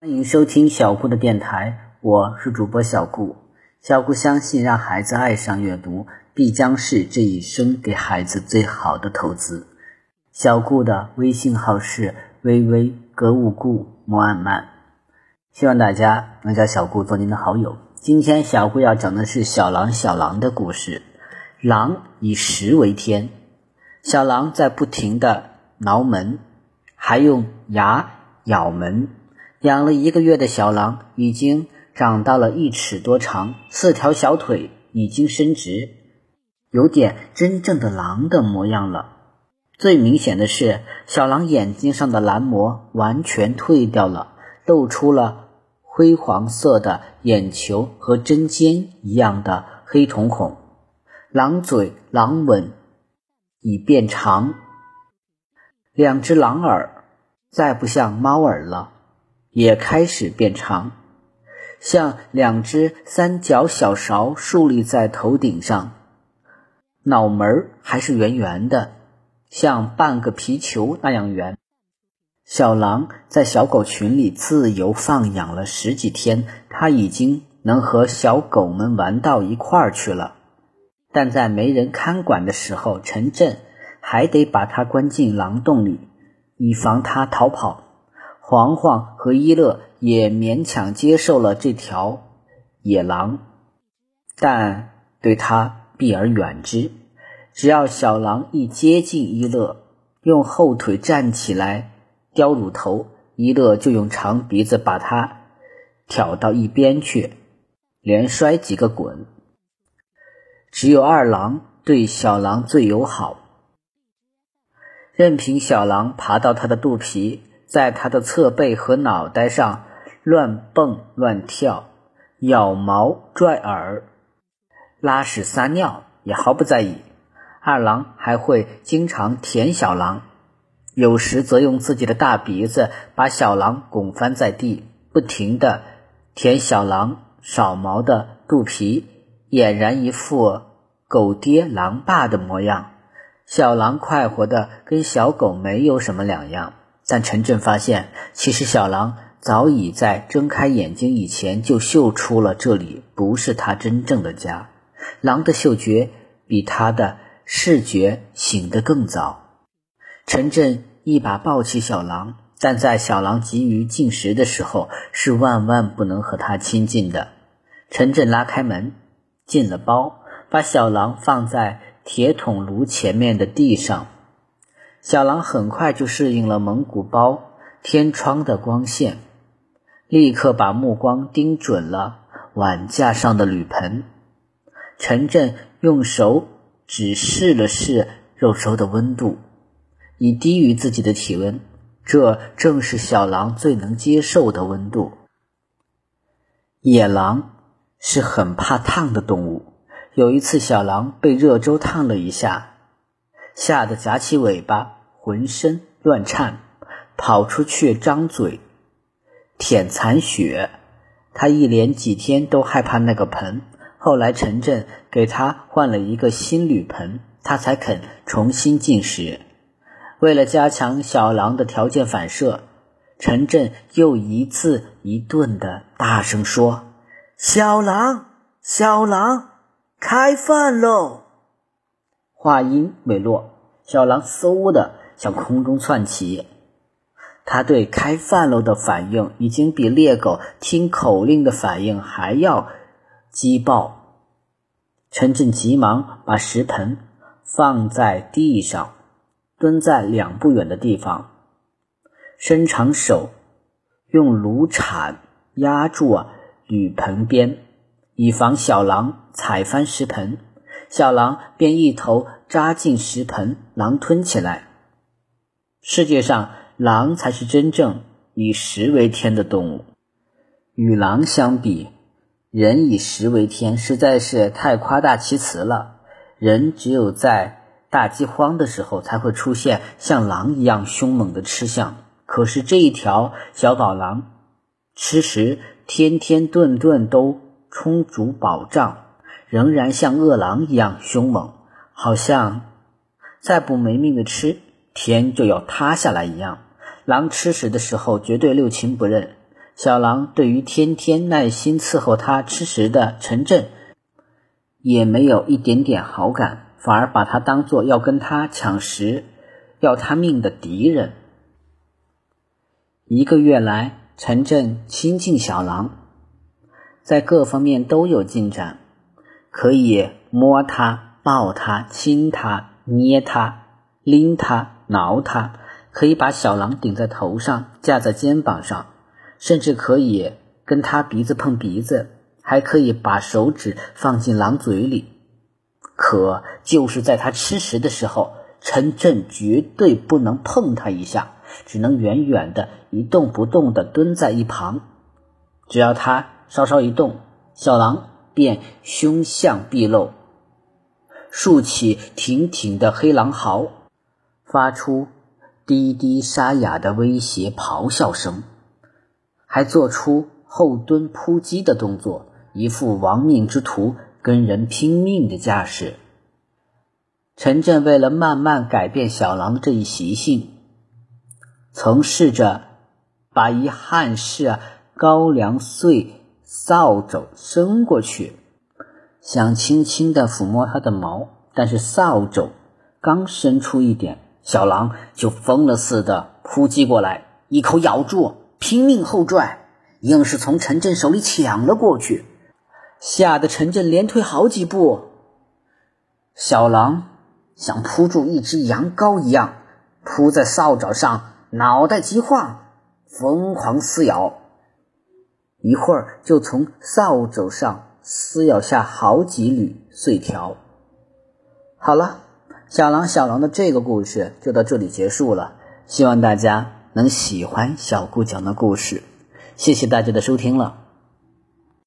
欢迎收听小顾的电台，我是主播小顾。小顾相信，让孩子爱上阅读，必将是这一生给孩子最好的投资。小顾的微信号是微微格物顾莫安曼，希望大家能加小顾做您的好友。今天小顾要讲的是小狼小狼的故事。狼以食为天，小狼在不停的挠门，还用牙咬门。养了一个月的小狼已经长到了一尺多长，四条小腿已经伸直，有点真正的狼的模样了。最明显的是，小狼眼睛上的蓝膜完全退掉了，露出了灰黄色的眼球和针尖一样的黑瞳孔。狼嘴、狼吻已变长，两只狼耳再不像猫耳了。也开始变长，像两只三角小勺竖立在头顶上，脑门还是圆圆的，像半个皮球那样圆。小狼在小狗群里自由放养了十几天，它已经能和小狗们玩到一块儿去了。但在没人看管的时候，陈震还得把它关进狼洞里，以防它逃跑。黄黄和一乐也勉强接受了这条野狼，但对他避而远之。只要小狼一接近一乐，用后腿站起来叼乳头，一乐就用长鼻子把它挑到一边去，连摔几个滚。只有二郎对小狼最友好，任凭小狼爬到他的肚皮。在他的侧背和脑袋上乱蹦乱跳，咬毛拽耳，拉屎撒尿也毫不在意。二郎还会经常舔小狼，有时则用自己的大鼻子把小狼拱翻在地，不停地舔小狼少毛的肚皮，俨然一副狗爹狼爸的模样。小狼快活的跟小狗没有什么两样。但陈震发现，其实小狼早已在睁开眼睛以前就嗅出了这里不是他真正的家。狼的嗅觉比他的视觉醒得更早。陈震一把抱起小狼，但在小狼急于进食的时候，是万万不能和他亲近的。陈震拉开门，进了包，把小狼放在铁桶炉前面的地上。小狼很快就适应了蒙古包天窗的光线，立刻把目光盯准了碗架上的铝盆。陈震用手指试了试肉粥的温度，已低于自己的体温，这正是小狼最能接受的温度。野狼是很怕烫的动物，有一次小狼被热粥烫了一下。吓得夹起尾巴，浑身乱颤，跑出去张嘴舔残血。他一连几天都害怕那个盆。后来陈震给他换了一个新铝盆，他才肯重新进食。为了加强小狼的条件反射，陈震又一次一顿的大声说：“小狼，小狼，开饭喽！”话音未落，小狼嗖的向空中窜起。他对“开饭喽”的反应，已经比猎狗听口令的反应还要急爆。陈震急忙把食盆放在地上，蹲在两步远的地方，伸长手，用炉铲压住铝盆边，以防小狼踩翻食盆。小狼便一头扎进食盆，狼吞起来。世界上，狼才是真正以食为天的动物。与狼相比，人以食为天实在是太夸大其词了。人只有在大饥荒的时候，才会出现像狼一样凶猛的吃相。可是这一条小宝狼，吃食天天顿顿都充足饱胀。仍然像饿狼一样凶猛，好像再不没命的吃，天就要塌下来一样。狼吃食的时候绝对六亲不认，小狼对于天天耐心伺候它吃食的陈震，也没有一点点好感，反而把它当做要跟他抢食、要他命的敌人。一个月来，陈震亲近小狼，在各方面都有进展，可以摸它、抱它、亲它、捏它、拎它、挠他，可以把小狼顶在头上，架在肩膀上。甚至可以跟他鼻子碰鼻子，还可以把手指放进狼嘴里。可就是在他吃食的时候，陈震绝对不能碰他一下，只能远远的一动不动的蹲在一旁。只要他稍稍一动，小狼便凶相毕露，竖起挺挺的黑狼嚎，发出低低沙哑的威胁咆哮声。还做出后蹲扑击的动作，一副亡命之徒跟人拼命的架势。陈震为了慢慢改变小狼的这一习性，曾试着把一汉式高粱穗扫帚伸过去，想轻轻地抚摸它的毛，但是扫帚刚伸出一点，小狼就疯了似的扑击过来，一口咬住。拼命后拽，硬是从陈震手里抢了过去，吓得陈震连退好几步。小狼像扑住一只羊羔一样，扑在扫帚上，脑袋急晃，疯狂撕咬，一会儿就从扫帚上撕咬下好几缕碎条。好了，小狼小狼的这个故事就到这里结束了，希望大家。能喜欢小顾讲的故事，谢谢大家的收听了。